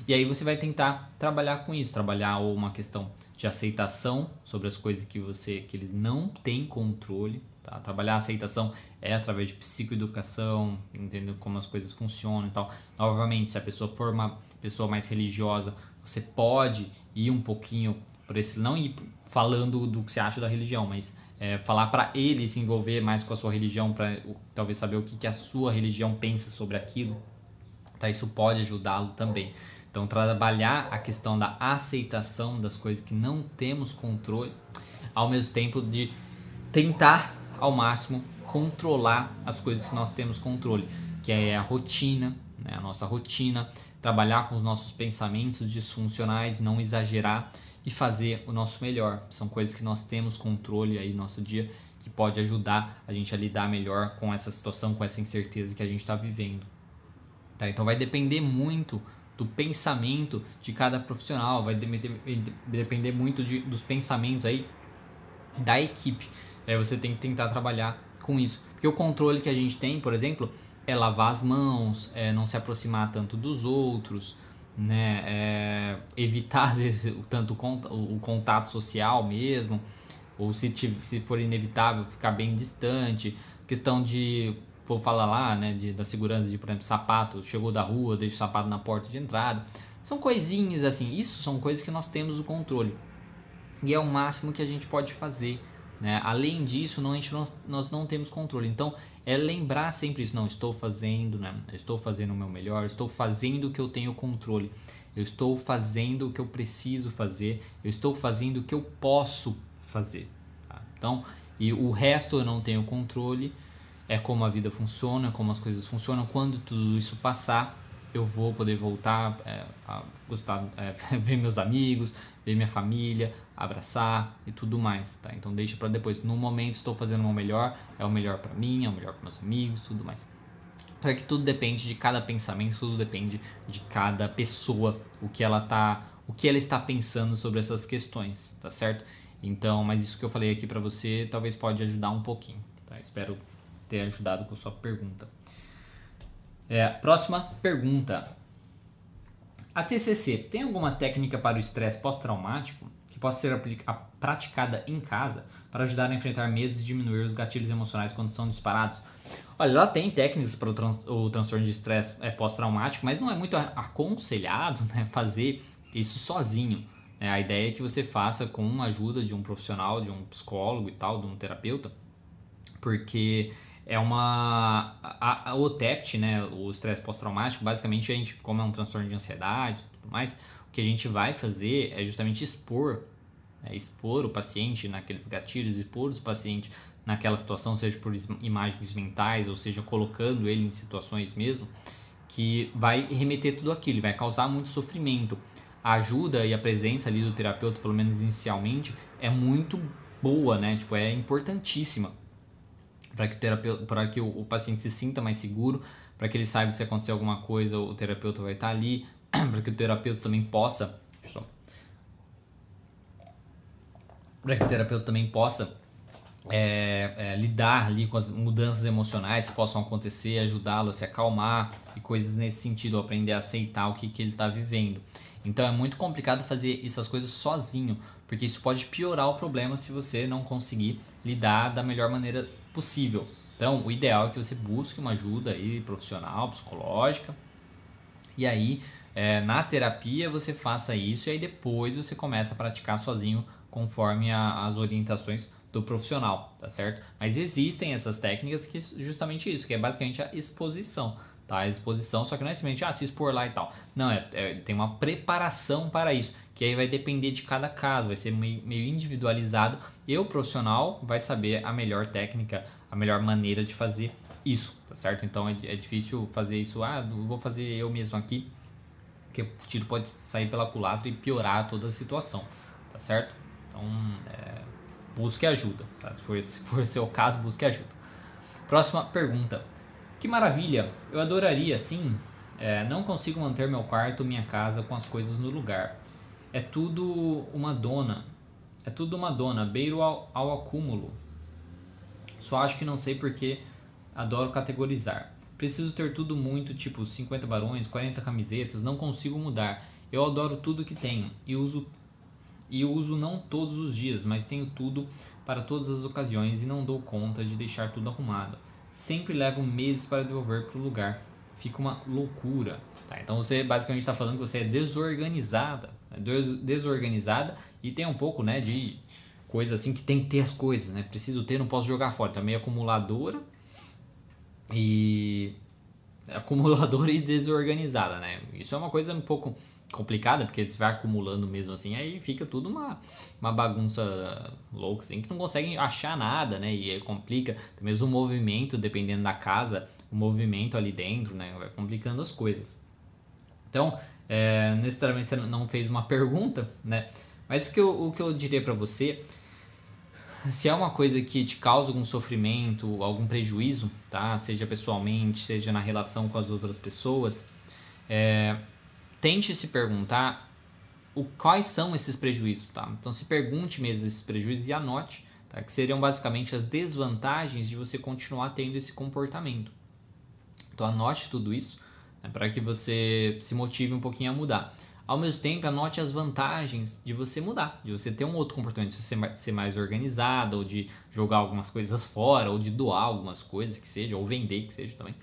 E aí você vai tentar trabalhar com isso, trabalhar uma questão de aceitação sobre as coisas que você que eles não têm controle, tá? Trabalhar a aceitação é através de psicoeducação, entendendo como as coisas funcionam e tal. Novamente, se a pessoa for uma pessoa mais religiosa, você pode ir um pouquinho por esse não ir falando do que você acha da religião, mas é, falar para ele se envolver mais com a sua religião, para talvez saber o que, que a sua religião pensa sobre aquilo, tá? Isso pode ajudá-lo também. Então, trabalhar a questão da aceitação das coisas que não temos controle, ao mesmo tempo de tentar ao máximo controlar as coisas que nós temos controle, que é a rotina, né? a nossa rotina, trabalhar com os nossos pensamentos disfuncionais, não exagerar e fazer o nosso melhor. São coisas que nós temos controle aí no nosso dia que pode ajudar a gente a lidar melhor com essa situação, com essa incerteza que a gente está vivendo. Tá? Então vai depender muito do pensamento de cada profissional, vai depender muito de, dos pensamentos aí da equipe. É, você tem que tentar trabalhar com isso. Porque o controle que a gente tem, por exemplo, é lavar as mãos, é não se aproximar tanto dos outros, né? É evitar às vezes tanto o contato social mesmo, ou se, se for inevitável ficar bem distante. Questão de, vou falar lá, né, de, da segurança de, por exemplo, sapato, chegou da rua, deixa o sapato na porta de entrada. São coisinhas assim, isso são coisas que nós temos o controle. E é o máximo que a gente pode fazer né? Além disso, não, a gente, nós, nós não temos controle. Então, é lembrar sempre isso. Não, estou fazendo, né? estou fazendo o meu melhor, estou fazendo o que eu tenho controle. Eu estou fazendo o que eu preciso fazer. Eu estou fazendo o que eu posso fazer. Tá? Então, e o resto eu não tenho controle. É como a vida funciona, como as coisas funcionam. Quando tudo isso passar, eu vou poder voltar é, a gostar, é, ver meus amigos, ver minha família, abraçar e tudo mais, tá? Então deixa para depois. No momento estou fazendo o melhor, é o melhor para mim, é o melhor para meus amigos, tudo mais. É que tudo depende de cada pensamento, tudo depende de cada pessoa, o que ela tá, o que ela está pensando sobre essas questões, tá certo? Então, mas isso que eu falei aqui para você talvez pode ajudar um pouquinho, tá? Espero ter ajudado com sua pergunta. É, próxima pergunta. A TCC tem alguma técnica para o estresse pós-traumático que possa ser praticada em casa para ajudar a enfrentar medos e diminuir os gatilhos emocionais quando são disparados? Olha, ela tem técnicas para o, trans o transtorno de estresse é, pós-traumático, mas não é muito aconselhado né, fazer isso sozinho. É, a ideia é que você faça com a ajuda de um profissional, de um psicólogo e tal, de um terapeuta, porque é uma a, a, né, o estresse pós-traumático, basicamente a gente, como é um transtorno de ansiedade e tudo mais, o que a gente vai fazer é justamente expor, né, expor o paciente naqueles gatilhos, expor o paciente naquela situação, seja por imagens mentais, ou seja, colocando ele em situações mesmo, que vai remeter tudo aquilo, vai causar muito sofrimento. A ajuda e a presença ali do terapeuta, pelo menos inicialmente, é muito boa, né? Tipo, é importantíssima para que, o, terapeuta, para que o, o, paciente se sinta mais seguro, para que ele saiba se acontecer alguma coisa, o terapeuta vai estar ali, para que o terapeuta também possa. Para que o terapeuta também possa é, é, lidar ali com as mudanças emocionais que possam acontecer, ajudá-lo a se acalmar e coisas nesse sentido, aprender a aceitar o que, que ele está vivendo. Então é muito complicado fazer essas coisas sozinho, porque isso pode piorar o problema se você não conseguir lidar da melhor maneira possível. Então, o ideal é que você busque uma ajuda aí profissional, psicológica, e aí é, na terapia você faça isso e aí depois você começa a praticar sozinho conforme a, as orientações do profissional, tá certo? Mas existem essas técnicas que justamente isso, que é basicamente a exposição, tá? A exposição, só que não é simplesmente ah, se expor lá e tal. Não, é, é tem uma preparação para isso, que aí vai depender de cada caso, vai ser meio, meio individualizado e o profissional vai saber a melhor técnica, a melhor maneira de fazer isso, tá certo? Então é, é difícil fazer isso, ah, vou fazer eu mesmo aqui, porque o tiro pode sair pela culatra e piorar toda a situação, tá certo? Então, é, busque ajuda, tá? Se for, se for seu caso, busque ajuda. Próxima pergunta. Que maravilha, eu adoraria, sim, é, não consigo manter meu quarto, minha casa com as coisas no lugar. É tudo uma dona, é tudo uma dona, beiro ao, ao acúmulo. Só acho que não sei porque adoro categorizar. Preciso ter tudo muito, tipo 50 barões, 40 camisetas, não consigo mudar. Eu adoro tudo que tenho e uso e uso não todos os dias, mas tenho tudo para todas as ocasiões e não dou conta de deixar tudo arrumado. Sempre levo meses para devolver para o lugar. Fica uma loucura. Tá, então você basicamente está falando que você é desorganizada, é desorganizada e tem um pouco, né, de coisa assim que tem que ter as coisas, né? Preciso ter, não posso jogar fora. Também acumuladora e acumuladora e desorganizada, né? Isso é uma coisa um pouco complicada, porque você vai acumulando mesmo assim, aí fica tudo uma, uma bagunça louca, assim, que não consegue achar nada, né? E complica. Mesmo o movimento, dependendo da casa, o movimento ali dentro, né? Vai complicando as coisas. Então, é, necessariamente você não fez uma pergunta, né? Mas o que eu, o que eu diria para você, se é uma coisa que te causa algum sofrimento, algum prejuízo, tá? Seja pessoalmente, seja na relação com as outras pessoas, é, tente se perguntar o, quais são esses prejuízos, tá? Então se pergunte mesmo esses prejuízos e anote, tá? Que seriam basicamente as desvantagens de você continuar tendo esse comportamento. Então anote tudo isso né, para que você se motive um pouquinho a mudar. Ao mesmo tempo, anote as vantagens de você mudar, de você ter um outro comportamento, de você ser mais organizado, ou de jogar algumas coisas fora, ou de doar algumas coisas que seja, ou vender que seja também.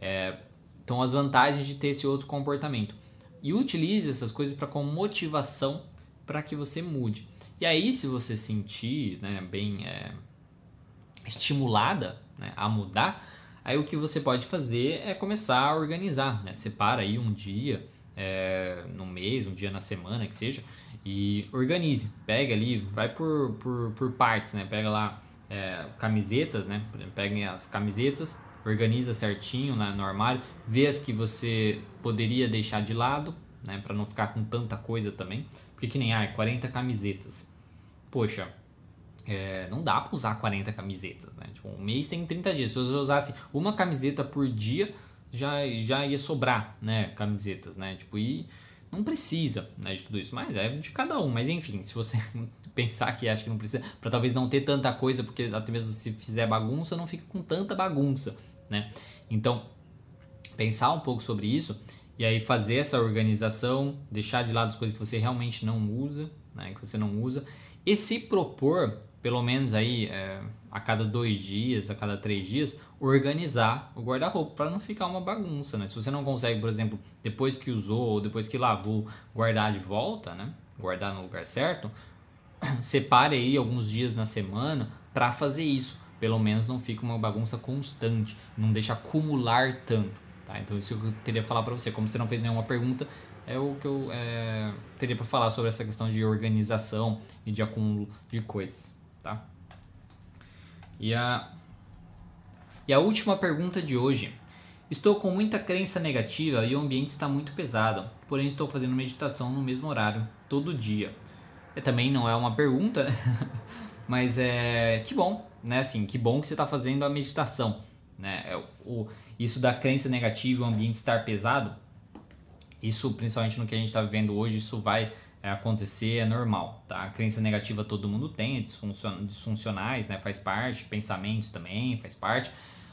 É, então, as vantagens de ter esse outro comportamento. E utilize essas coisas para como motivação para que você mude. E aí, se você sentir né, bem é, estimulada né, a mudar, aí o que você pode fazer é começar a organizar. Né? Separa aí um dia é, no mês, um dia na semana, que seja, e organize. Pega ali, vai por, por, por partes, né? Pega lá é, camisetas, né? Peguem as camisetas, organiza certinho né, no armário, vê as que você poderia deixar de lado, né? Para não ficar com tanta coisa também. Porque que nem, ah, 40 camisetas. Poxa, é, não dá para usar 40 camisetas, né? Tipo, um mês tem 30 dias. Se você usasse uma camiseta por dia, já, já ia sobrar, né, camisetas, né, tipo, e não precisa, né, de tudo isso, mas é de cada um, mas enfim, se você pensar que acha que não precisa, para talvez não ter tanta coisa, porque até mesmo se fizer bagunça, não fica com tanta bagunça, né, então, pensar um pouco sobre isso, e aí fazer essa organização, deixar de lado as coisas que você realmente não usa, né, que você não usa, e se propor, pelo menos aí, é, a cada dois dias, a cada três dias, organizar o guarda-roupa para não ficar uma bagunça, né? Se você não consegue, por exemplo, depois que usou ou depois que lavou, guardar de volta, né? Guardar no lugar certo, separe aí alguns dias na semana para fazer isso. Pelo menos não fica uma bagunça constante, não deixa acumular tanto, tá? Então isso eu teria para falar para você. Como você não fez nenhuma pergunta, é o que eu é, teria para falar sobre essa questão de organização e de acúmulo de coisas, tá? E a e a última pergunta de hoje. Estou com muita crença negativa e o ambiente está muito pesado, porém estou fazendo meditação no mesmo horário, todo dia. É, também não é uma pergunta? Mas é que bom, né? Assim, que bom que você está fazendo a meditação, né? É, o, isso da crença negativa o ambiente estar pesado, isso principalmente no que a gente está vivendo hoje, isso vai é, acontecer, é normal, tá? A crença negativa todo mundo tem, é disfuncionais, né? Faz parte, pensamentos também faz parte.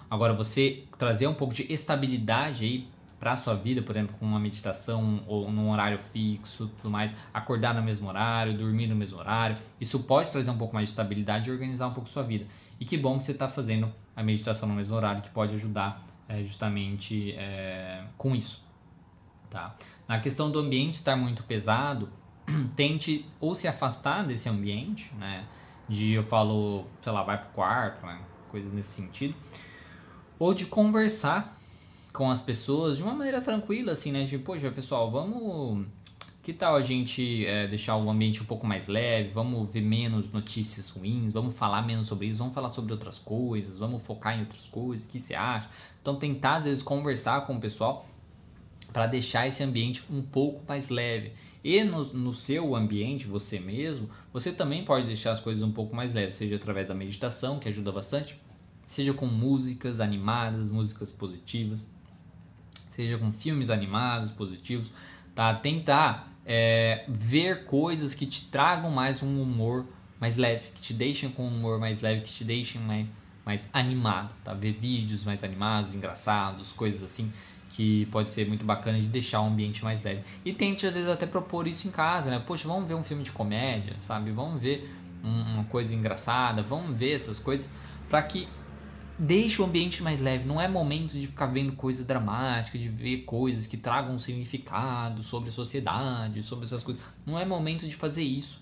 Agora, você trazer um pouco de estabilidade aí para a sua vida, por exemplo, com uma meditação ou num horário fixo, tudo mais, acordar no mesmo horário, dormir no mesmo horário, isso pode trazer um pouco mais de estabilidade e organizar um pouco sua vida. E que bom que você está fazendo a meditação no mesmo horário, que pode ajudar é, justamente é, com isso. Tá? Na questão do ambiente estar muito pesado, tente ou se afastar desse ambiente, né? De eu falo, sei lá, vai pro quarto, né? coisas nesse sentido ou de conversar com as pessoas de uma maneira tranquila, assim, né? Tipo, poxa, pessoal, vamos. Que tal a gente é, deixar o ambiente um pouco mais leve? Vamos ver menos notícias ruins? Vamos falar menos sobre isso? Vamos falar sobre outras coisas? Vamos focar em outras coisas? O que você acha? Então, tentar às vezes conversar com o pessoal para deixar esse ambiente um pouco mais leve. E no, no, seu ambiente, você mesmo, você também pode deixar as coisas um pouco mais leves, seja através da meditação, que ajuda bastante, seja com músicas animadas, músicas positivas, seja com filmes animados, positivos, tá? Tentar é, ver coisas que te tragam mais um humor mais leve, que te deixem com um humor mais leve, que te deixem mais, mais animado, tá? Ver vídeos mais animados, engraçados, coisas assim, que pode ser muito bacana de deixar o ambiente mais leve. E tente às vezes até propor isso em casa, né? Poxa, vamos ver um filme de comédia, sabe? Vamos ver uma coisa engraçada, vamos ver essas coisas para que Deixe o ambiente mais leve. Não é momento de ficar vendo coisa dramática, de ver coisas que tragam significado sobre a sociedade, sobre essas coisas. Não é momento de fazer isso.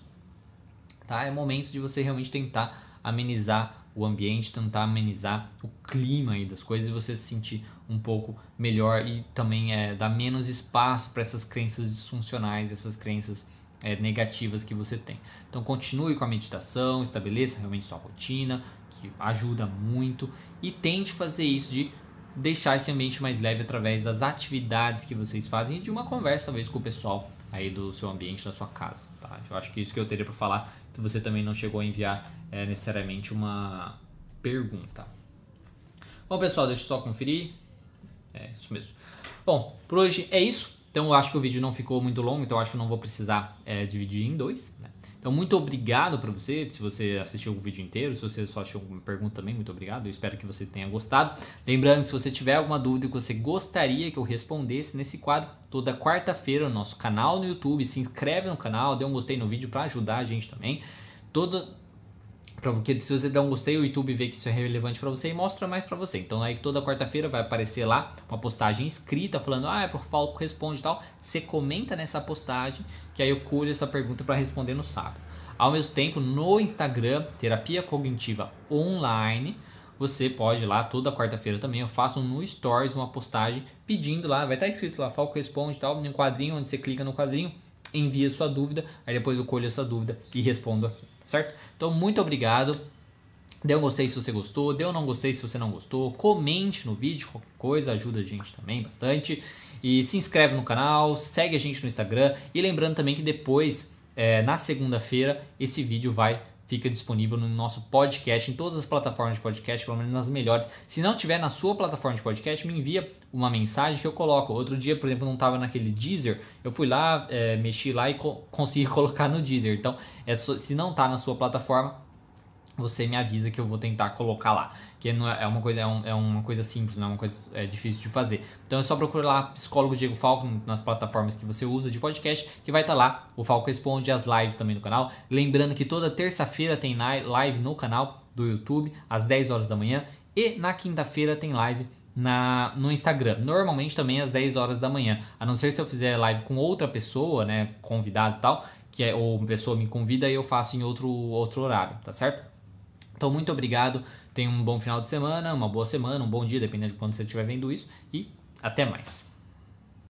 Tá? É momento de você realmente tentar amenizar o ambiente, tentar amenizar o clima aí das coisas e você se sentir um pouco melhor e também é, dar menos espaço para essas crenças disfuncionais, essas crenças é, negativas que você tem. Então continue com a meditação, estabeleça realmente sua rotina, que ajuda muito e tente fazer isso de deixar esse ambiente mais leve através das atividades que vocês fazem e de uma conversa talvez com o pessoal aí do seu ambiente, da sua casa, tá? Eu acho que isso que eu teria para falar, se você também não chegou a enviar é, necessariamente uma pergunta. Bom, pessoal, deixa eu só conferir. É isso mesmo. Bom, por hoje é isso Então eu acho que o vídeo não ficou muito longo, então eu acho que não vou precisar é, dividir em dois. Então, muito obrigado para você, se você assistiu o vídeo inteiro, se você só achou alguma pergunta também, muito obrigado. Eu espero que você tenha gostado. Lembrando que se você tiver alguma dúvida que você gostaria que eu respondesse nesse quadro, toda quarta-feira no nosso canal no YouTube, se inscreve no canal, dê um gostei no vídeo para ajudar a gente também. Toda porque se você der um gostei, o YouTube vê que isso é relevante para você e mostra mais para você. Então aí toda quarta-feira vai aparecer lá uma postagem escrita falando: "Ah, é pro Falco responde" e tal. Você comenta nessa postagem, que aí eu colho essa pergunta para responder no sábado. Ao mesmo tempo, no Instagram, Terapia Cognitiva Online, você pode ir lá toda quarta-feira também. Eu faço no Stories uma postagem pedindo lá, vai estar escrito lá, Falco responde e tal, um quadrinho, onde você clica no quadrinho, envia sua dúvida, aí depois eu colho essa dúvida e respondo aqui certo? Então, muito obrigado. Dê um gostei se você gostou, dê um não gostei se você não gostou, comente no vídeo, qualquer coisa, ajuda a gente também bastante. E se inscreve no canal, segue a gente no Instagram. E lembrando também que depois, é, na segunda-feira, esse vídeo vai fica disponível no nosso podcast, em todas as plataformas de podcast, pelo menos nas melhores. Se não tiver na sua plataforma de podcast, me envia uma mensagem que eu coloco. Outro dia, por exemplo, não estava naquele Deezer, eu fui lá, é, mexi lá e co consegui colocar no Deezer. Então, é so, se não está na sua plataforma, você me avisa que eu vou tentar colocar lá. Não é, é uma coisa, é, um, é uma coisa simples, não é uma coisa é difícil de fazer. Então é só procurar lá Psicólogo Diego Falco nas plataformas que você usa de podcast, que vai estar tá lá. O Falco responde as lives também no canal. Lembrando que toda terça-feira tem live no canal do YouTube, às 10 horas da manhã. E na quinta-feira tem live na, no Instagram. Normalmente também às 10 horas da manhã. A não ser se eu fizer live com outra pessoa, né? Convidado e tal, que é, ou uma pessoa me convida e eu faço em outro, outro horário, tá certo? Então, muito obrigado. Tenha um bom final de semana, uma boa semana, um bom dia, dependendo de quando você estiver vendo isso. E até mais.